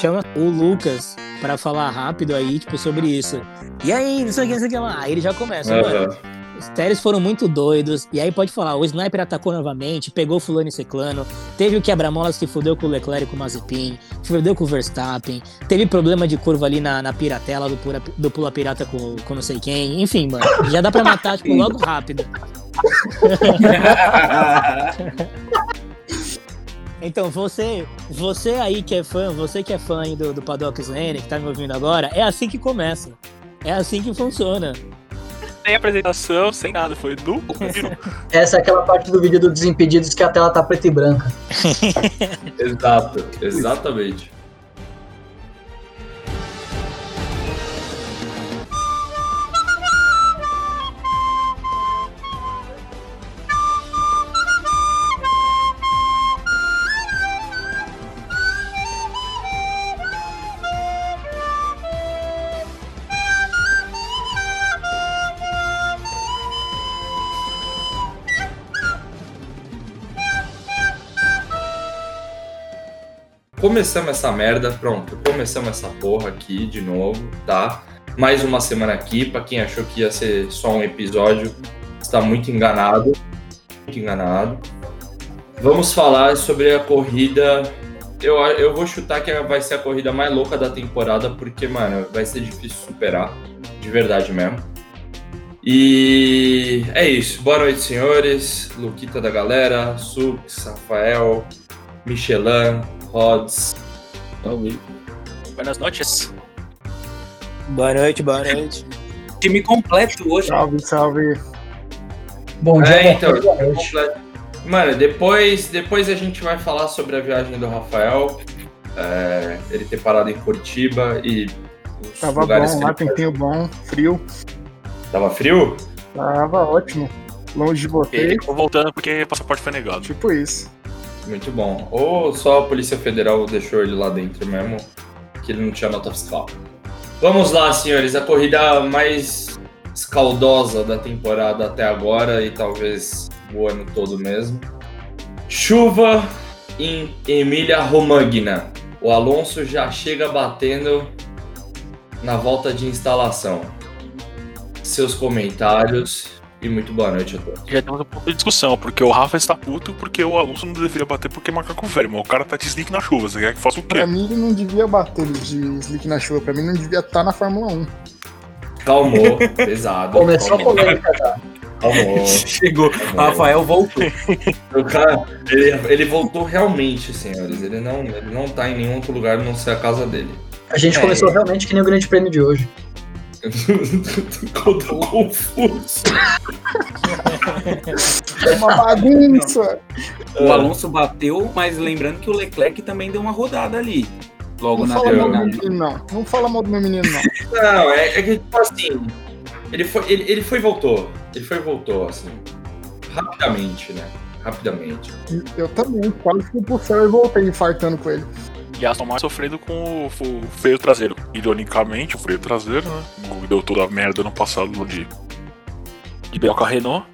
chama o Lucas pra falar rápido aí, tipo, sobre isso. E aí, não sei o que, não sei o que lá. Aí ele já começa, Aham. mano. Os Teres foram muito doidos. E aí pode falar, o Sniper atacou novamente, pegou fulano e ciclano. Teve o quebra-molas que fudeu com o Leclerc e com o Mazepin. Fudeu com o Verstappen. Teve problema de curva ali na, na piratela do, pura, do pula pirata com, com não sei quem. Enfim, mano. Já dá pra matar, tipo, logo rápido. Então, você, você aí que é fã, você que é fã aí do, do Paddock Lane, que tá me ouvindo agora, é assim que começa. É assim que funciona. Sem apresentação, sem nada. Foi nu. Essa é aquela parte do vídeo do Desimpedidos que a tela tá preta e branca. Exato, exatamente. Começamos essa merda, pronto. Começamos essa porra aqui de novo, tá? Mais uma semana aqui. Pra quem achou que ia ser só um episódio, está muito enganado. Muito enganado. Vamos falar sobre a corrida. Eu, eu vou chutar que vai ser a corrida mais louca da temporada, porque, mano, vai ser difícil superar. De verdade mesmo. E é isso. Boa noite, senhores. Luquita da galera, Sux, Rafael, Michelin, Rods. Buenas noches. Boa noite, boa noite. Time completo hoje. Salve, salve. Bom dia, É, então, boa noite. Mano, depois, depois a gente vai falar sobre a viagem do Rafael. é, ele ter parado em Curitiba e os Tava lugares bom que lá, tempinho bom, frio. Tava frio? Tava ótimo. Longe de você. Ele ficou voltando porque o passaporte foi negado. Tipo isso. Muito bom. Ou só a Polícia Federal deixou ele lá dentro mesmo, que ele não tinha nota fiscal. Vamos lá, senhores. A corrida mais escaldosa da temporada até agora e talvez o ano todo mesmo. Chuva em Emília Romagna. O Alonso já chega batendo na volta de instalação. Seus comentários e muito boa noite a todos. Já temos um ponto de discussão, porque o Rafa está puto porque o Alonso não deveria bater porque é macaco velho, mas o cara tá de sneak na chuva, você quer que faça o Pra quê? mim, ele não devia bater de slick na chuva. Pra mim, não devia estar na Fórmula 1. Calmou, pesado. Começou a polêmica já. calmou. Chegou. calmou. Rafael voltou. O cara, ele, ele voltou realmente, senhores. Ele não, ele não tá em nenhum outro lugar a não ser a casa dele. A gente É. começou realmente que nem o grande prêmio de hoje. Eu tô confuso. É uma bagunça. O Alonso bateu, mas lembrando que o Leclerc também deu uma rodada ali. Logo Não na fala mal do meu menino, não. Não fala mal do meu menino, não. Não, é, é que, tipo assim, ele foi, ele, ele foi e voltou. Ele foi e voltou, assim. Rapidamente, né? Rapidamente. Eu também. Quase fui pro céu e voltei infartando com ele. Aston Martin sofrendo com o, freio traseiro. Ironicamente, o freio traseiro, né? Deu toda a merda no passado de, de BO com a Renault.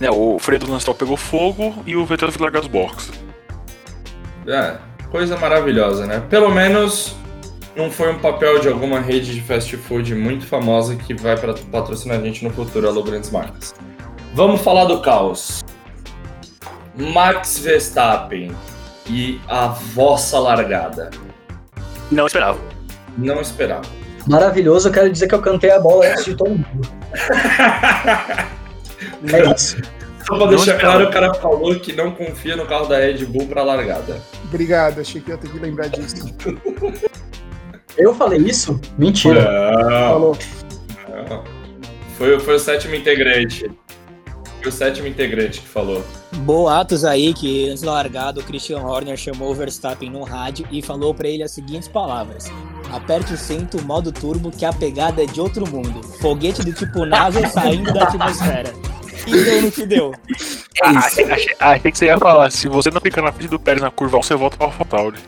Né, o freio do Lance pegou fogo e o Vettel que largar os boxes. É, coisa maravilhosa, né? Pelo menos não foi um papel de alguma rede de fast food muito famosa que vai para patrocinar a gente no futuro, alô grandes marcas. Vamos falar do caos. Max Verstappen e a vossa largada. Não esperava. Não esperava. Maravilhoso, eu quero dizer que eu cantei a bola antes de todo mundo. É isso. Só pra deixar claro, o cara falou que não confia no carro da Red Bull pra largada. Obrigado, achei que ia ter que lembrar disso. Eu falei isso? Mentira. Não, Falou. não. Foi, foi o sétimo integrante. Foi o sétimo integrante que falou. Boatos aí que antes da largada o Christian Horner chamou o Verstappen no rádio e falou pra ele as seguintes palavras: Aperte o cinto, modo turbo, que a pegada é de outro mundo. Foguete do tipo NASA saindo da atmosfera. E deu no que deu. É Ah, achei, achei- achei que você ia falar, se você não ficar na frente do Pérez na curva 1, você volta pra AlphaTauri.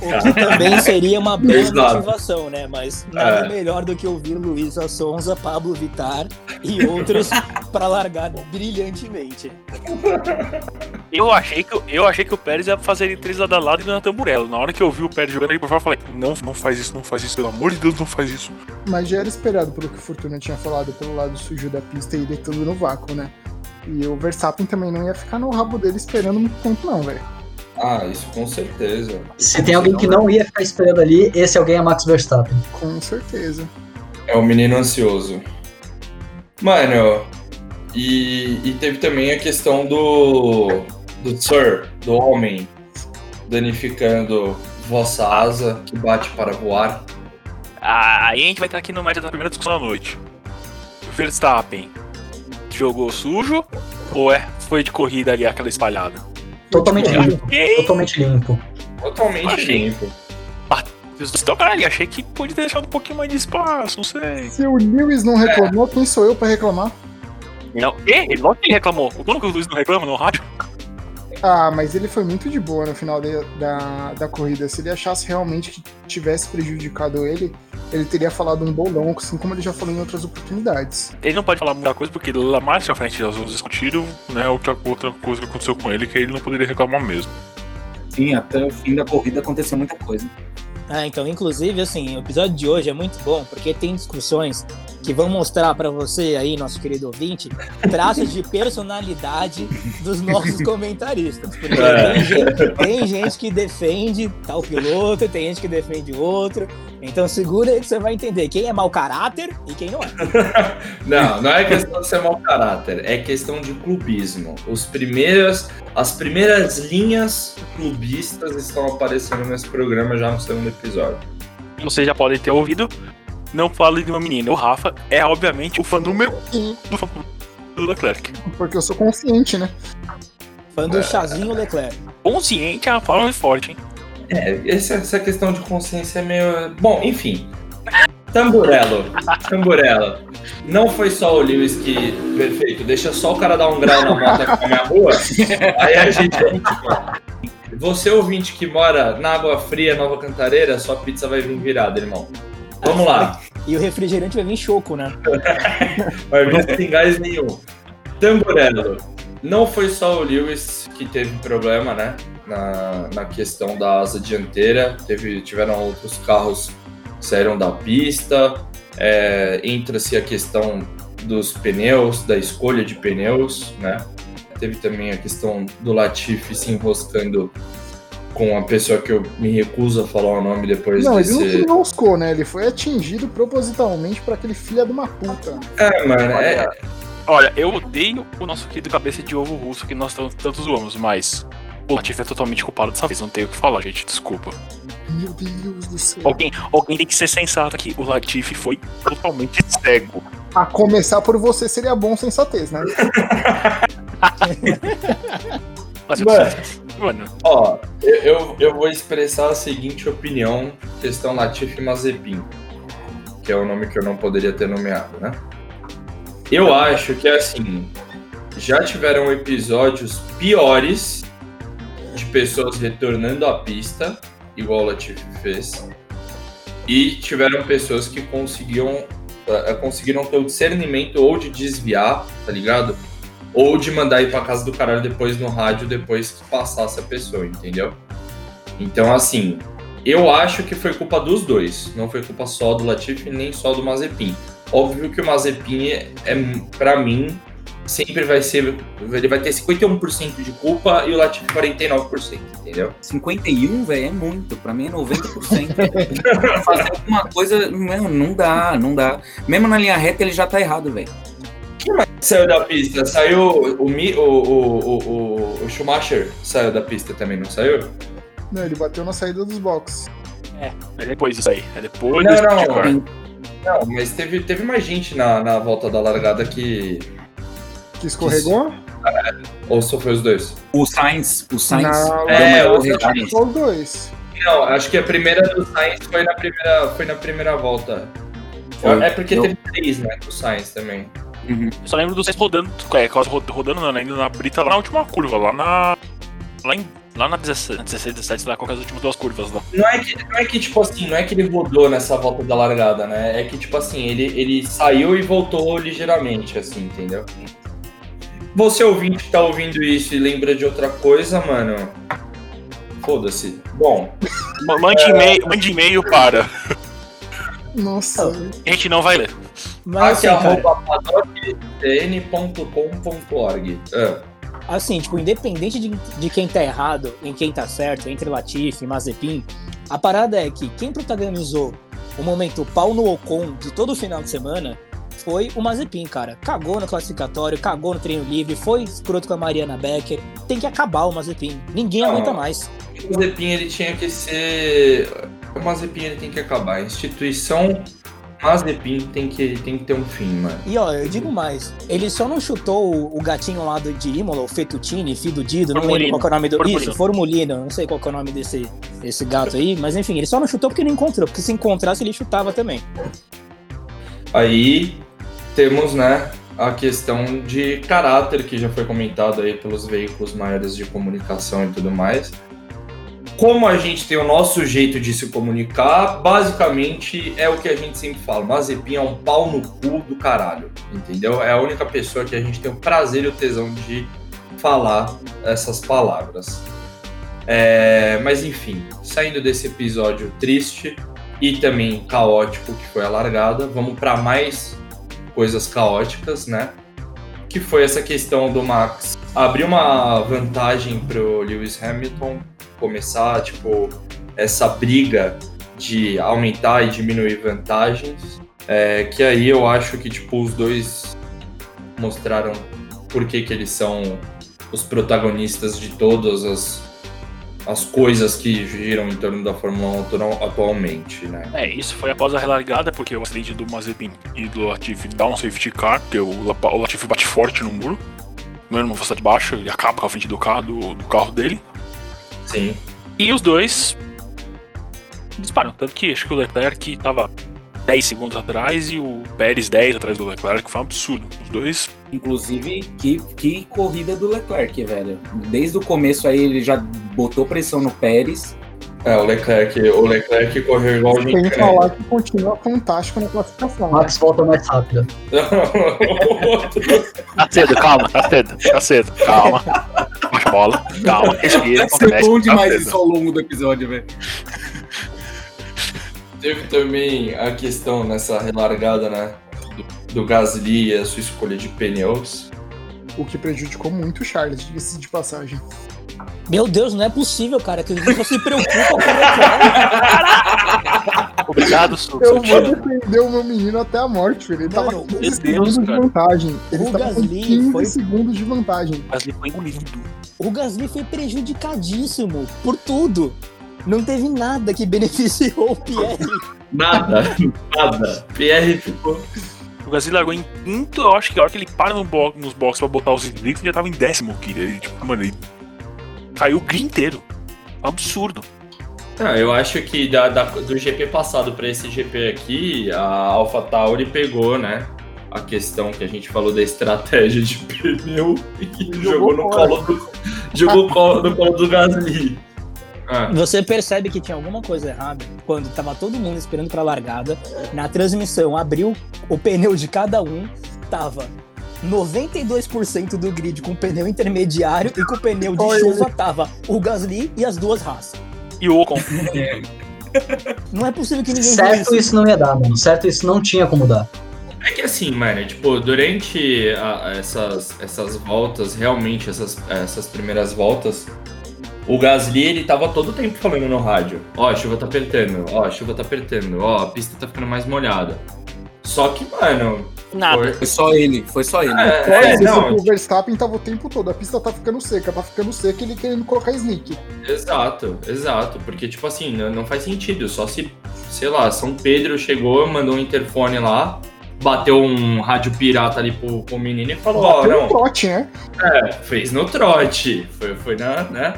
O que também seria uma Exato. motivação, né? Mas nada É. melhor do que ouvir Luísa Sonza, Pablo Vittar e outros pra largar brilhantemente. Eu achei que, eu achei que o Pérez ia fazer ele três lado a lado e na tamburela. Na hora que eu vi o Pérez jogando ali por fora, eu falei: Não, não faz isso, não faz isso, pelo amor de Deus, não faz isso. mas já era esperado pelo que o Fortuna tinha falado pelo lado sujo da pista e deitando no vácuo, né? E o Verstappen também não ia ficar no rabo dele esperando muito tempo, não, velho. Ah, isso com certeza. Se tem alguém que não ia ficar esperando ali, esse alguém é Max Verstappen. Com certeza. É o menino ansioso. Mano, e, e teve também a questão do. do Sir, do homem, danificando vossa asa que bate para voar. Ah, Aí a gente vai estar aqui no médio da primeira discussão da noite. Verstappen jogou sujo ou é, foi de corrida ali aquela espalhada? Totalmente Eu limpo. Totalmente limpo. Totalmente Achei. limpo. Então, caralho, achei que podia ter deixado um pouquinho mais de espaço, não sei. Se o Lewis não reclamou, quem sou eu pra reclamar? Não, e, ele não que reclamou. O dono que o Luiz não reclama no rádio. Ah, mas ele foi muito de boa no final de- da, da corrida. Se ele achasse realmente que tivesse prejudicado ele, ele teria falado um bolão, assim como ele já falou em outras oportunidades. Ele não pode falar muita coisa porque lá mais pra frente nós vamos discutir né, outra, outra coisa que aconteceu com ele que ele não poderia reclamar mesmo. Sim, até o fim da corrida aconteceu muita coisa. Ah, então, inclusive, assim, o episódio de hoje é muito bom porque tem discussões que vão mostrar pra você aí, nosso querido ouvinte, traços de personalidade dos nossos comentaristas. Porque É. tem, gente, tem gente que defende tal piloto, tem gente que defende outro. Então segura aí que você vai entender quem é mau caráter e quem não é. Não, não é questão de ser mau caráter, é questão de clubismo. Os primeiros, as primeiras linhas clubistas estão aparecendo nesse programa já no segundo episódio. Vocês já podem ter ouvido. Não falo de uma menina. O Rafa é, obviamente, o fã número um do fã do Leclerc. Porque eu sou consciente, né? Fã do Chazinho Leclerc. Consciente é uma palavra forte, hein? É, essa, essa questão de consciência é meio. Bom, enfim. Tamburello. Tamburello. Não foi só o Lewis que. Perfeito, deixa só o cara dar um grau na moto aqui na minha rua. Aí a gente. Você, ouvinte que mora na Água Fria, Nova Cantareira, sua pizza vai vir virada, irmão. Vamos lá. E o refrigerante vai vir choco, né? Vai vir sem gás nenhum. Tamburello. Não foi só o Lewis que teve problema, né? Na, na questão da asa dianteira. Teve, tiveram outros carros que saíram da pista. É, Entra-se a questão dos pneus, da escolha de pneus, né? Teve também a questão do Latifi se enroscando com a pessoa que eu me recuso a falar o nome depois Não, ele não desse. se enroscou, né? Ele foi atingido propositalmente por aquele filho de uma puta. É, mano, é, Olha, olha, eu odeio o nosso querido cabeça de ovo russo que nós tanto, zoamos, mas o Latifi é totalmente culpado dessa vez. Não tenho o que falar, gente. Desculpa. Meu Deus do céu. Alguém, alguém tem que ser sensato aqui. O Latifi foi totalmente cego. A começar por você seria bom sensatez, né? Mas, Mano. Ó, eu, eu, eu vou expressar a seguinte opinião, questão Latifi Mazepin, que é o nome que eu não poderia ter nomeado, né? Eu acho que, assim, já tiveram episódios piores de pessoas retornando à pista, igual o Latifi fez, e tiveram pessoas que conseguiam, eh, conseguiram ter o discernimento ou de desviar, tá ligado? Ou de mandar ir pra casa do caralho depois no rádio, depois que passasse a pessoa, entendeu? Então, assim, eu acho que foi culpa dos dois. Não foi culpa só do Latifi, nem só do Mazepin. Óbvio que o Mazepin é, é para mim, sempre vai ser. Ele vai ter 51% de culpa e o Latifi 49%, entendeu? 51, velho, é muito. Pra mim é 90%. Fazer alguma coisa, não, não dá, não dá. Mesmo na linha reta ele já tá errado, velho. Saiu da pista, saiu o, Mi- o, o, o, o, o Schumacher, saiu da pista também, não saiu? Não, ele bateu na saída dos boxes. é depois disso aí. É depois Não, não. Não, mas teve, teve mais gente na, na volta da largada que. Que escorregou? Ou só foi os dois? O Sainz, o Sainz é, o escorregada. Só os dois. Não, acho que a primeira do Sainz foi na primeira, foi na primeira volta. Foi. É porque Eu- teve três, né, do Sainz também. Uhum. Eu só lembro do vocês rodando, é, quase rodando não, né, indo na brita lá na última curva, lá na. Lá em, Lá na 16, 16 17, lá com as últimas duas curvas lá. Não é, que, não é que, tipo assim, não é que ele rodou nessa volta da largada, né? É que, tipo assim, ele, ele saiu e voltou ligeiramente, assim, entendeu? Você ouvinte que tá ouvindo isso e lembra de outra coisa, mano. Foda-se. Bom, Ma- Mande e-mail, mande e-mail para. Nossa, A gente não vai ler. Mas aqui assim, paddockn.com.org. Ah, assim, tipo, independente de, de quem tá errado e quem tá certo, entre Latifi e Mazepin, a parada é que quem protagonizou o momento pau no Ocon de todo o final de semana foi o Mazepin, cara. Cagou no classificatório, cagou no treino livre, foi escroto com a Mariana Becker. Tem que acabar o Mazepin. Ninguém Não. aguenta mais. o Mazepin, ele tinha que ser... O Mazepin, ele tem que acabar. A instituição Mazepin tem que, tem que ter um fim, mano. E ó, eu digo mais, ele só não chutou o, o gatinho lá do, de Imola, o Fettuccine, filho do Dido, não lembro qual que é o nome do. Formolino. Isso, Formolino, não sei qual que é o nome desse, desse gato aí, mas enfim, ele só não chutou porque não encontrou, porque se encontrasse ele chutava também. Aí temos, né, a questão de caráter que já foi comentado aí pelos veículos maiores de comunicação e tudo mais. Como a gente tem o nosso jeito de se comunicar, basicamente é o que a gente sempre fala. Mazepin é um pau no cu do caralho, entendeu? É a única pessoa que a gente tem o prazer e o tesão de falar essas palavras. É, mas enfim, saindo desse episódio triste, e também caótico que foi a largada. Vamos para mais coisas caóticas, né? Que foi essa questão do Max abrir uma vantagem pro Lewis Hamilton começar, tipo, essa briga de aumentar e diminuir vantagens. É, que aí eu acho que, tipo, os dois mostraram por que, que eles são os protagonistas de todas as, as coisas que giram em torno da Fórmula 1 atu- atualmente, né? É, isso foi após a relargada, porque o acidente do Mazepin e do Latifi dá um safety car, porque o, o Latifi bate forte no muro, numa velocidade baixa, ele acaba com a frente do carro, do, do carro dele. Sim. E os dois disparam. Tanto que acho que o Leclerc tava 10 segundos atrás e o Pérez 10 atrás do Leclerc, que foi um absurdo. Os dois. Inclusive, que, que corrida do Leclerc, velho. Desde o começo aí ele já botou pressão no Pérez. É, o Leclerc, o Leclerc correu igual o tem que falar que continua fantástico na classificação. né? Max volta mais rápido. Tá cedo, calma, tá cedo, tá cedo, calma. Bola, calma, respira. Vai ser bom demais isso ao longo do episódio, velho. Teve também a questão nessa relargada, né? Do, do Gasly e a sua escolha de pneus. O que prejudicou muito o Charles, diga-se de passagem. Meu Deus, não é possível, cara, que ele nunca se preocupa com o Leclerc. Obrigado, Su. Eu vou defender o meu menino até a morte, filho. Ele tava Mano, com 15 meu segundos de vantagem. Ele O estava com Gasly 15 foi- segundos de vantagem. Mas ele foi engolido. O Gasly foi prejudicadíssimo por tudo. Não teve nada que beneficiou o Pierre. Nada, nada. Pierre ficou. O Gasly largou em quinto, eu acho que a hora que ele para no bo nos boxes pra botar os slicks, ele já tava em décimo quinto. Ele, tipo, mano, ele caiu o grid inteiro. Absurdo. Ah, eu acho que da, da- do GP passado para esse GP aqui, a AlphaTauri pegou, né? A questão que a gente falou da estratégia de pneu e jogou no fora. colo do, jogou colo- no colo do Gasly. Ah, Você percebe que tinha alguma coisa errada quando tava todo mundo esperando pra largada. Na transmissão, abriu o pneu de cada um, tava 92% do grid com pneu intermediário e com o pneu de chuva tava o Gasly e as duas Haas. E o Ocon. Não é possível que ninguém Certo isso não ia dar, mano. Certo isso não tinha como dar. É que assim, mano, tipo, durante a- essas, essas voltas, realmente, essas, essas primeiras voltas, o Gasly, ele tava todo o tempo falando no rádio. Ó, a chuva tá apertando, ó, a chuva tá apertando, ó, a pista tá ficando mais molhada. Só que, mano... Nada. foi- só ele, foi só ele. É, é, isso, não, o Verstappen tava o tempo todo. A pista tá ficando seca, tá ficando seca ele querendo colocar sneak. Exato, exato. Porque, tipo assim, não, não faz sentido. Só se, sei lá, São Pedro chegou, mandou um interfone lá, bateu um rádio pirata ali pro, pro menino e falou, ó, um não, trote, né? é, fez no trote. Foi, foi na, né?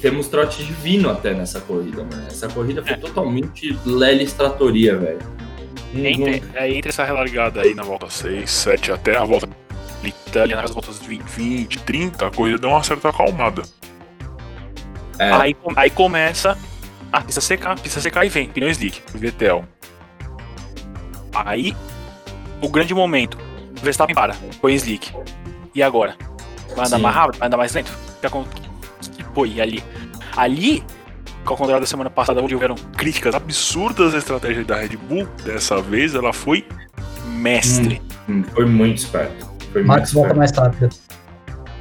Temos trote divino até nessa corrida, mano. Essa corrida foi totalmente Lely Stratoria, velho. Entre, é, entre essa relargada aí na volta 6, 7 até a volta Itália, nas voltas 20, 20, 30, a corrida deu uma certa acalmada. É, Aí, aí começa a pista secar, a pista secar e vem, pneu slick, Vettel. Aí, o grande momento, o Verstappen para, põe slick. E agora? Vai andar Sim. mais rápido? Vai andar mais lento? O que que foi ali? Ali, ao contrário da semana passada, onde houveram críticas absurdas à estratégia da Red Bull, dessa vez ela foi mestre. hum, foi muito esperto. Foi muito Max volta esperto. mais rápido.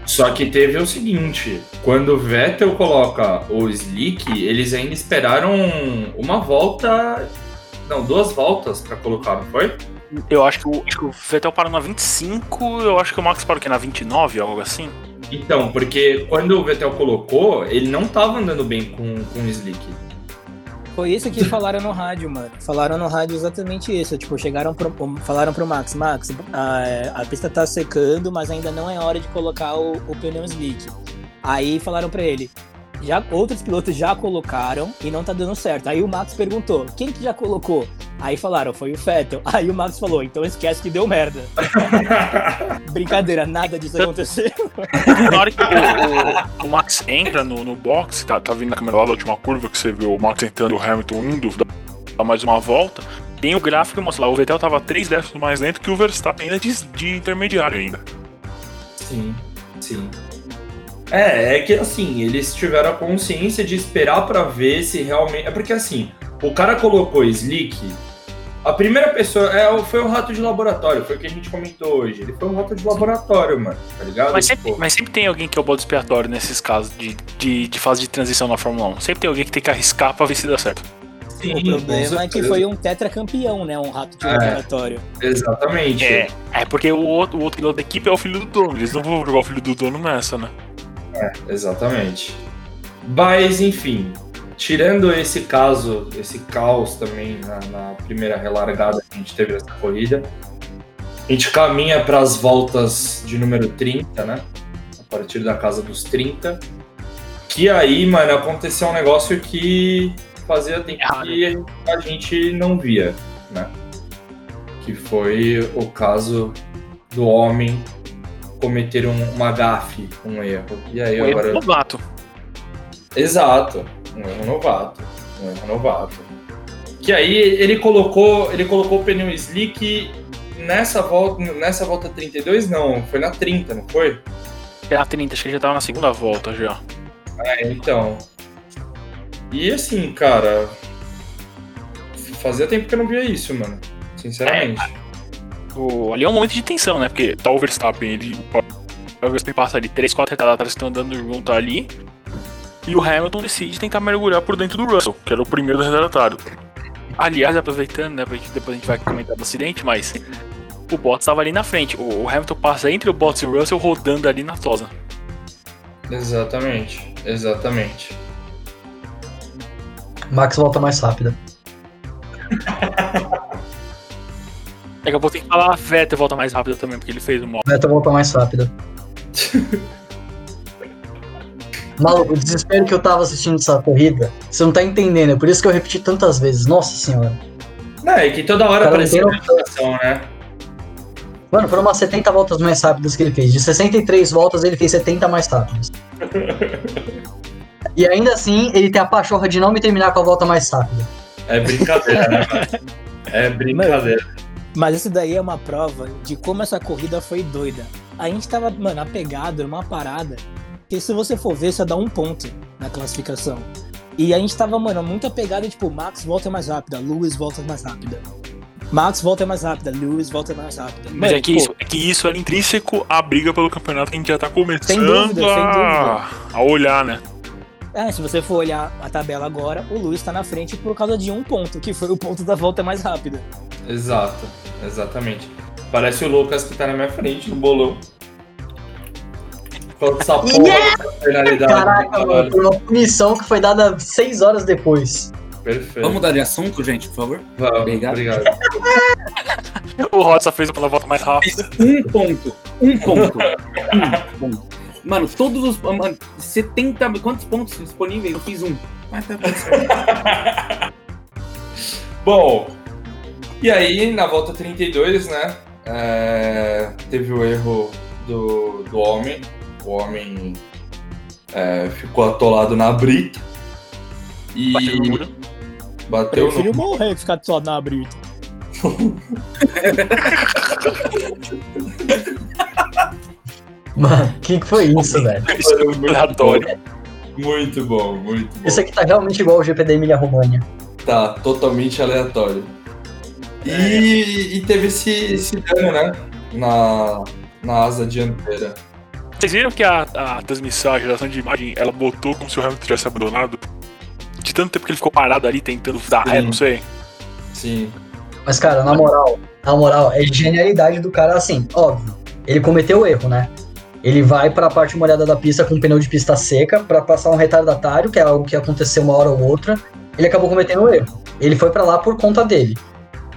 Só que teve o seguinte: quando o Vettel coloca o slick, eles ainda esperaram uma volta. Não, duas voltas pra colocar, não foi? Eu acho que, o, acho que o Vettel parou na 25, eu acho que o Max parou aqui na 29, algo assim. Então, porque quando o Vettel colocou, ele não tava andando bem com, com o slick. Foi isso que falaram no rádio, mano. Falaram no rádio exatamente isso. Tipo, chegaram pro, falaram pro Max, Max, a, a pista tá secando, mas ainda não é hora de colocar o, o pneu slick. Aí falaram pra ele, já outros pilotos já colocaram e não tá dando certo. Aí o Max perguntou, quem que já colocou? Aí falaram, foi o Vettel. Aí o Max falou, então esquece que deu merda. Brincadeira, nada disso aconteceu. Na hora que o, o- o Max entra no, no box, tá, tá vindo na câmera lá da última curva, que você vê o Max entrando e o Hamilton indo, dá, mais uma volta. Tem o gráfico que mostra lá, o Vettel tava 3 décimos mais lento que o Verstappen ainda de, de intermediário ainda. Sim, sim. É, é que assim, eles tiveram a consciência de esperar pra ver se realmente. É porque assim, o cara colocou slick. A primeira pessoa é, o- foi o rato de laboratório, foi o que a gente comentou hoje. Ele foi um rato de laboratório, mano, tá ligado? Mas sempre, Tipo, mas sempre tem alguém que é o bode expiatório nesses casos de, de, de fase de transição na Fórmula 1. Sempre tem alguém que tem que arriscar pra ver se dá certo. sim, O problema é que foi um tetracampeão, né? Um rato de É. laboratório. Exatamente. É, é porque o outro, o outro piloto da equipe é o filho do dono. Eles não vão jogar o filho do dono nessa, né? Exatamente. Mas, enfim, tirando esse caso, esse caos também na, na primeira relargada que a gente teve nessa corrida, a gente caminha para as voltas de número 30, né? A partir da casa dos 30. Que aí, mano, aconteceu um negócio que fazia tempo que a gente não via, né? Que foi o caso do homem cometer um, uma gafe, um erro. E aí erro agora. novato. Exato, um erro novato, um erro novato. Que aí ele colocou, ele colocou o pneu slick nessa volta, nessa volta 32 não, foi na 30, não foi? É na 30, acho que ele já tava na segunda volta já. É, então. E assim, cara, fazia tempo que eu não via isso, mano. Sinceramente. O, ali é um momento de tensão, né? Porque tá o Verstappen, ele. O Verstappen passa ali 3, 4 retardados atrás que estão andando junto ali. E o Hamilton decide tentar mergulhar por dentro do Russell, que era o primeiro do retardatário. Aliás, aproveitando, né? Porque depois a gente vai comentar do acidente, mas. O Bottas tava ali na frente. O, o Hamilton passa entre o Bottas e o Russell rodando ali na tosa. Exatamente, exatamente. Max volta mais rápida. Daqui a pouco tem que falar a Vettel volta mais rápido também, porque ele fez o mal. Vettel volta mais rápida. Maluco, o desespero que eu tava assistindo essa corrida, você não tá entendendo, é por isso que eu repeti tantas vezes. Nossa senhora. Não, é que toda hora aparecia não a notificação, né? Mano, foram umas 70 voltas mais rápidas que ele fez. De 63 voltas, ele fez 70 mais rápidas. E ainda assim, ele tem a pachorra de não me terminar com a volta mais rápida. É brincadeira, né, mano? É brincadeira. Mas isso daí é uma prova de como essa corrida foi doida. A gente tava, mano, apegado numa parada que se você for ver, só dá um ponto na classificação. E a gente tava, mano, muito apegado, tipo, Max volta mais rápida, Lewis volta mais rápida. Max volta mais rápida, Lewis volta mais rápida. Mas Mano, é que, pô, isso, é que isso era intrínseco à briga pelo campeonato que a gente já tá começando dúvida, sem a, a olhar, né? É, se você for olhar a tabela agora, o Lewis tá na frente por causa de um ponto, que foi o ponto da volta mais rápida. Exato, exatamente. Parece o Lucas que tá na minha frente no bolão. Falta essa porra Yeah! dessa penalidade. Caraca, mano, por uma punição que foi dada 6 horas depois. Perfeito. Vamos mudar de assunto, gente, por favor? Vamos, Obrigado. obrigado. O Rossi fez pela volta mais rápida. Um ponto. Um ponto. Um ponto. Mano, todos os. Mano, 70. Quantos pontos disponíveis? Eu fiz um. Mas tá bom. E aí na volta 32, né? é, teve o erro do, do homem. O homem é, ficou atolado na brita. E Bateu no muro. bateu Prefiro no. morrer que ficar só na brita. Mano, o que, que foi isso, velho? É muito aleatório. Muito bom, muito bom. Isso aqui tá realmente igual o GP da Emília Romagna. Tá totalmente aleatório. E, e teve esse, esse dano, né? Na, na asa dianteira. Vocês viram que a, a transmissão, a geração de imagem, ela botou como se o Hamilton tivesse abandonado? De tanto tempo que ele ficou parado ali tentando dar ré, não sei. Sim. Mas, cara, na moral, na moral, é genialidade do cara assim, óbvio. Ele cometeu o erro, né? Ele vai pra parte molhada da pista com um pneu de pista seca pra passar um retardatário, que é algo que aconteceu uma hora ou outra. Ele acabou cometendo o erro. Ele foi pra lá por conta dele.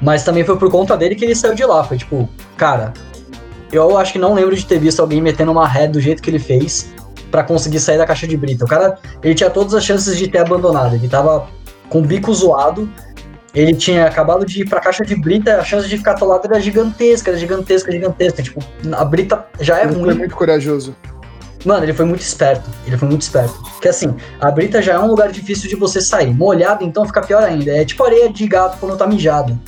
Mas também foi por conta dele que ele saiu de lá. Foi tipo, cara, eu acho que não lembro de ter visto alguém metendo uma ré do jeito que ele fez pra conseguir sair da caixa de brita. O cara, ele tinha todas as chances de ter abandonado. Ele tava com o bico zoado. Ele tinha acabado de ir pra caixa de brita, a chance de ficar atolado era gigantesca, era gigantesca, gigantesca. Tipo, a brita já é Ele foi ruim. muito corajoso. Mano, ele foi muito esperto. Ele foi muito esperto. Porque assim, a brita já é um lugar difícil de você sair. Molhado, então fica pior ainda. É tipo areia de gato quando tá mijado.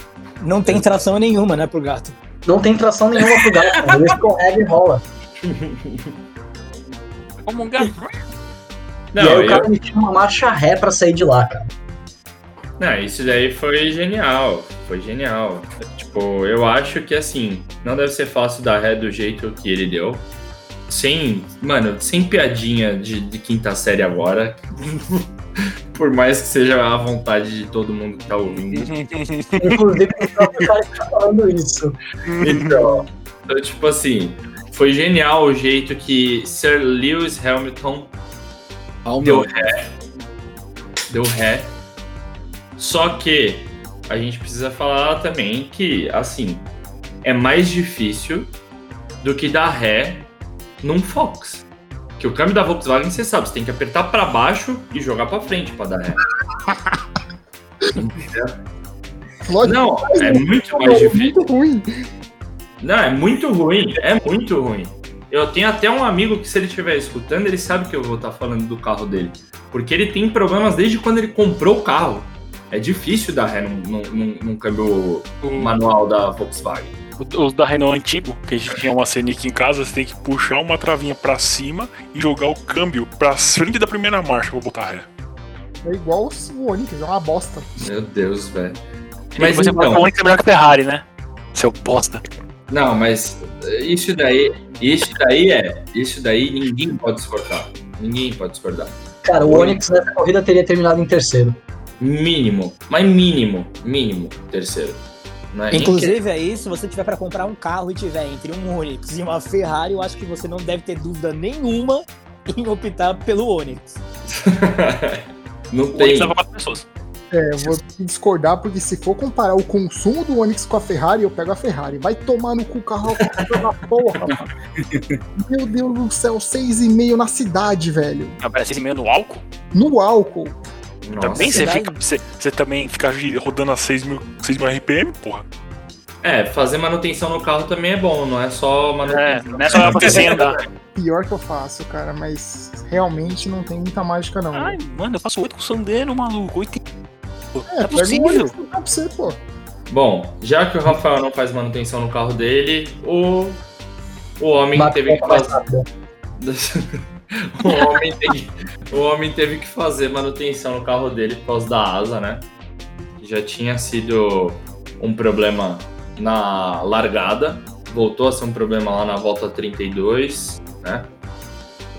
Não tem tração nenhuma, né, pro gato. Não tem tração nenhuma pro gato, mano. Ele escorrega e rola. Como um gato. Não, e aí o eu- cara me tinha uma marcha ré pra sair de lá, cara. Não, isso daí foi genial. Foi genial. Tipo, eu acho que assim, não deve ser fácil dar ré do jeito que ele deu. Sem, mano, sem piadinha de, de quinta série agora. Por mais que seja a vontade de todo mundo que tá ouvindo. Inclusive, o próprio cara que tá falando isso. Então, então, tipo assim, foi genial o jeito que Sir Lewis Hamilton deu ré. Deu ré. Só que a gente precisa falar também que, assim, é mais difícil do que dar ré num Fox. Que o câmbio da Volkswagen, você sabe, você tem que apertar pra baixo e jogar pra frente pra dar ré. Lógico, Não, é muito mais é difícil. muito ruim. Não, é muito ruim, é muito ruim. Eu tenho até um amigo que, se ele estiver escutando, ele sabe que eu vou estar falando do carro dele. Porque ele tem problemas desde quando ele comprou o carro. É difícil dar ré num, num- num- num câmbio manual da Volkswagen. Os da Renault antigo, que a gente tinha uma Scenic em casa, você tem que puxar uma travinha pra cima e jogar o câmbio pra frente da primeira marcha pra botar ré. É igual o Onix, é uma bosta. Meu Deus, velho. Mas você então, então... é melhor que a Ferrari, né? Seu bosta. não, mas isso daí, isso daí é, isso daí ninguém pode discordar. Ninguém pode discordar. Cara, o Onix nessa corrida teria terminado em terceiro. Mínimo, mas mínimo, mínimo, terceiro. Não é Inclusive aí, se você tiver pra comprar um carro e tiver entre um Onix e uma Ferrari, eu acho que você não deve ter dúvida nenhuma em optar pelo Onix. Não O tem. Onix leva quatro pessoas. É, eu vou discordar, porque se for comparar o consumo do Onix com a Ferrari, eu pego a Ferrari. Vai tomar no cu o carro da porra, mano. Meu Deus do céu, 6,5 na cidade, velho. Aparece ele meio no álcool. No álcool. Nossa. Também você, fica, você, você também fica rodando a 6 mil, 6 mil RPM, porra. É, fazer manutenção no carro também é bom, não é só É, manutenção. não é só andar. Pior que eu faço, cara, mas realmente não tem muita mágica, não. Ai, mano, eu faço 8 com o Sandero, maluco. 8 é, é possível. Pra você, pô. Bom, já que o Rafael não faz manutenção no carro dele, o, o homem Max teve que fazer. o, homem teve, o homem teve que fazer manutenção no carro dele por causa da asa, né? Já tinha sido um problema na largada, voltou a ser um problema lá na volta 32, né?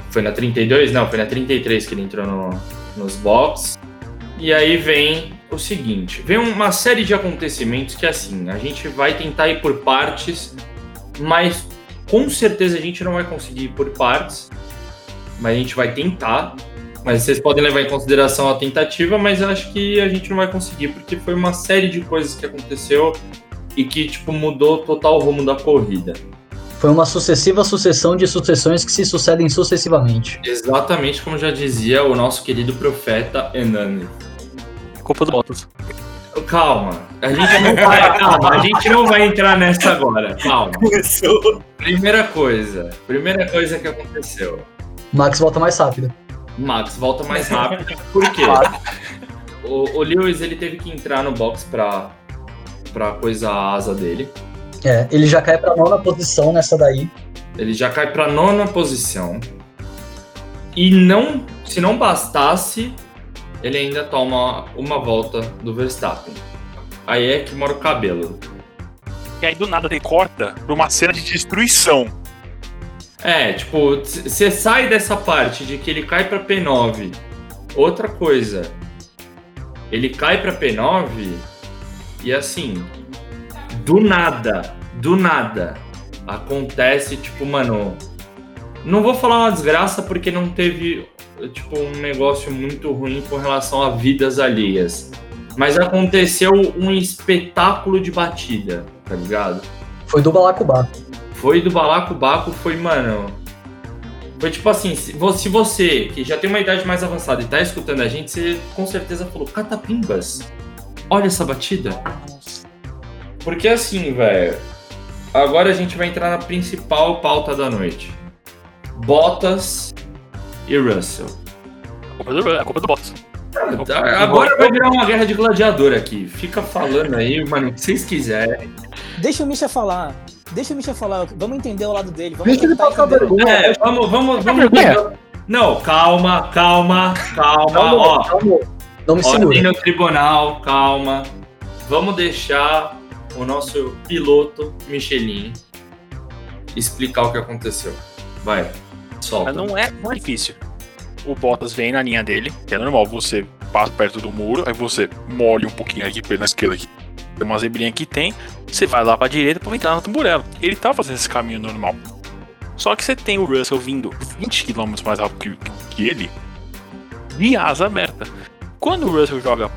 Foi na 32? Não, foi na 33 que ele entrou no, nos boxes. E aí vem o seguinte: vem uma série de acontecimentos que, assim, a gente vai tentar ir por partes, mas com certeza a gente não vai conseguir ir por partes, mas a gente vai tentar. Mas vocês podem levar em consideração a tentativa, mas eu acho que a gente não vai conseguir, porque foi uma série de coisas que aconteceu e que, tipo, mudou total o rumo da corrida. Foi uma sucessiva sucessão de sucessões que se sucedem sucessivamente. Exatamente como já dizia o nosso querido profeta Enani. Culpa do Bottas. Calma, a gente não vai, calma, a gente não vai entrar nessa agora. Calma. Começou. Primeira coisa, primeira coisa que aconteceu. Max volta mais rápido. Max volta mais rápido. Por quê? O, o Lewis ele teve que entrar no box pra, pra coisar a asa dele. É, ele já cai pra nona posição nessa daí. Ele já cai pra nona posição. E não, se não bastasse, ele ainda toma uma volta do Verstappen. Aí é que mora o cabelo. E aí do nada ele corta pra uma cena de destruição. É, tipo, você sai dessa parte de que ele cai pra P9. Outra coisa, ele cai pra P9 e assim, do nada, do nada, acontece, tipo, mano. Não vou falar uma desgraça porque não teve, tipo, um negócio muito ruim com relação a vidas alheias. Mas aconteceu um espetáculo de batida, tá ligado? Foi do balacobaco. Foi do balacobaco, foi, mano. Foi tipo assim, se vo- se você, que já tem uma idade mais avançada e tá escutando a gente, você com certeza falou, catapimbas, olha essa batida. Porque assim, velho, agora a gente vai entrar na principal pauta da noite. Bottas e Russell. A culpa do, a culpa do Bottas. Agora vai virar uma guerra de gladiador aqui. Fica falando aí, mano, o que vocês quiserem. Deixa o Misha falar. Deixa o Misha falar. Vamos entender o lado dele. Vamos Deixa ele passar entender. vergonha. É, vamos, vamos, vamos. vergonha? Não, calma, calma, calma, Calma, ó. calma. Não me Ordem segura. no tribunal, calma. Vamos deixar o nosso piloto Michelin explicar o que aconteceu. Vai, solta. Mas não é, não é difícil. O Bottas vem na linha dele, que é normal, você passa perto do muro, aí você molha um pouquinho aqui na esquerda aqui. Uma zebrinha que tem, você vai lá pra direita pra entrar na tamburela. Ele tá fazendo esse caminho normal. Só que você tem o Russell vindo 20 km mais rápido que, que ele, de asa aberta. Quando o Russell joga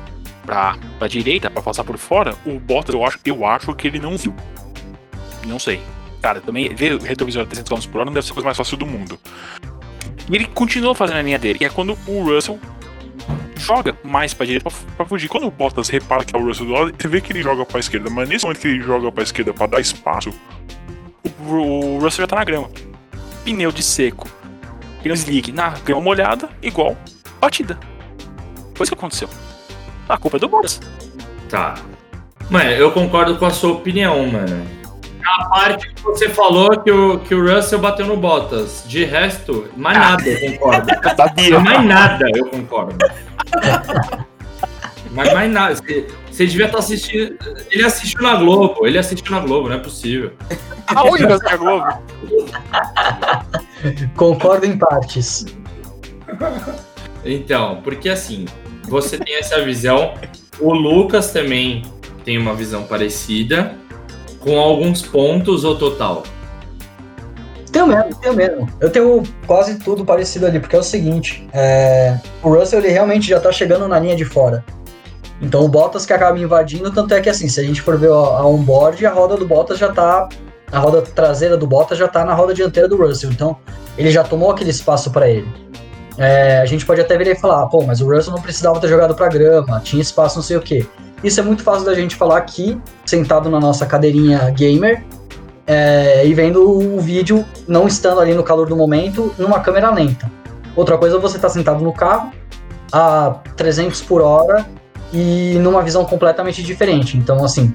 pra, pra direita, pra passar por fora, o Bottas, eu acho, eu acho que ele não viu. Não sei. Cara, também ver retrovisor a 300 km por hora não deve ser a coisa mais fácil do mundo. E ele continua fazendo a linha dele. E é quando o Russell joga mais pra direita pra, pra fugir. Quando o Bottas repara que é o Russell do lado, você vê que ele joga pra esquerda. Mas nesse momento que ele joga pra esquerda pra dar espaço, o, o Russell já tá na grama. Pneu de seco. Pneu slick na grama molhada, igual batida. Foi isso que aconteceu. A culpa é do Bottas. Tá. Mano, eu concordo com a sua opinião, mano. A parte que você falou que o, que o Russell bateu no Bottas. De resto, mais nada eu concordo. Sabia. mais nada eu concordo. Mas mais nada. Você, você devia estar assistindo. Ele assistiu na Globo. Ele assistiu na Globo, não é possível. Aonde você é Globo? Concordo em partes. Então, porque assim, você tem essa visão. O Lucas também tem uma visão parecida. Com alguns pontos ou total. Tenho mesmo, tenho mesmo. Eu tenho quase tudo parecido ali, porque é o seguinte: é, o Russell ele realmente já tá chegando na linha de fora. Então o Bottas que acaba invadindo, tanto é que assim, se a gente for ver a, onboard, a roda do Bottas já tá. A roda traseira do Bottas já tá na roda dianteira do Russell. Então ele já tomou aquele espaço para ele. É, a gente pode até virar e falar, "Ah, pô, mas o Russell não precisava ter jogado pra grama, tinha espaço, não sei o quê. Isso é muito fácil da gente falar aqui, sentado na nossa cadeirinha gamer, é, e vendo o vídeo não estando ali no calor do momento, numa câmera lenta. Outra coisa é você estar sentado no carro a 300 por hora e numa visão completamente diferente. Então, assim,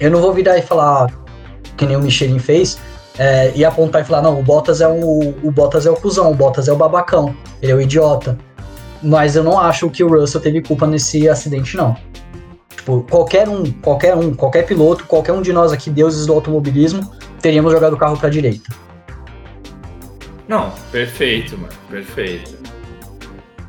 eu não vou virar e falar, que nem o Michelin fez, é, e apontar e falar, não, o Bottas é o, o Bottas é o cuzão, o Bottas é o babacão, ele é o idiota. Mas eu não acho que o Russell teve culpa nesse acidente, não. Tipo, qualquer um, qualquer um, qualquer piloto, qualquer um de nós aqui, deuses do automobilismo, teríamos jogado o carro pra direita. Não, perfeito, mano. Perfeito.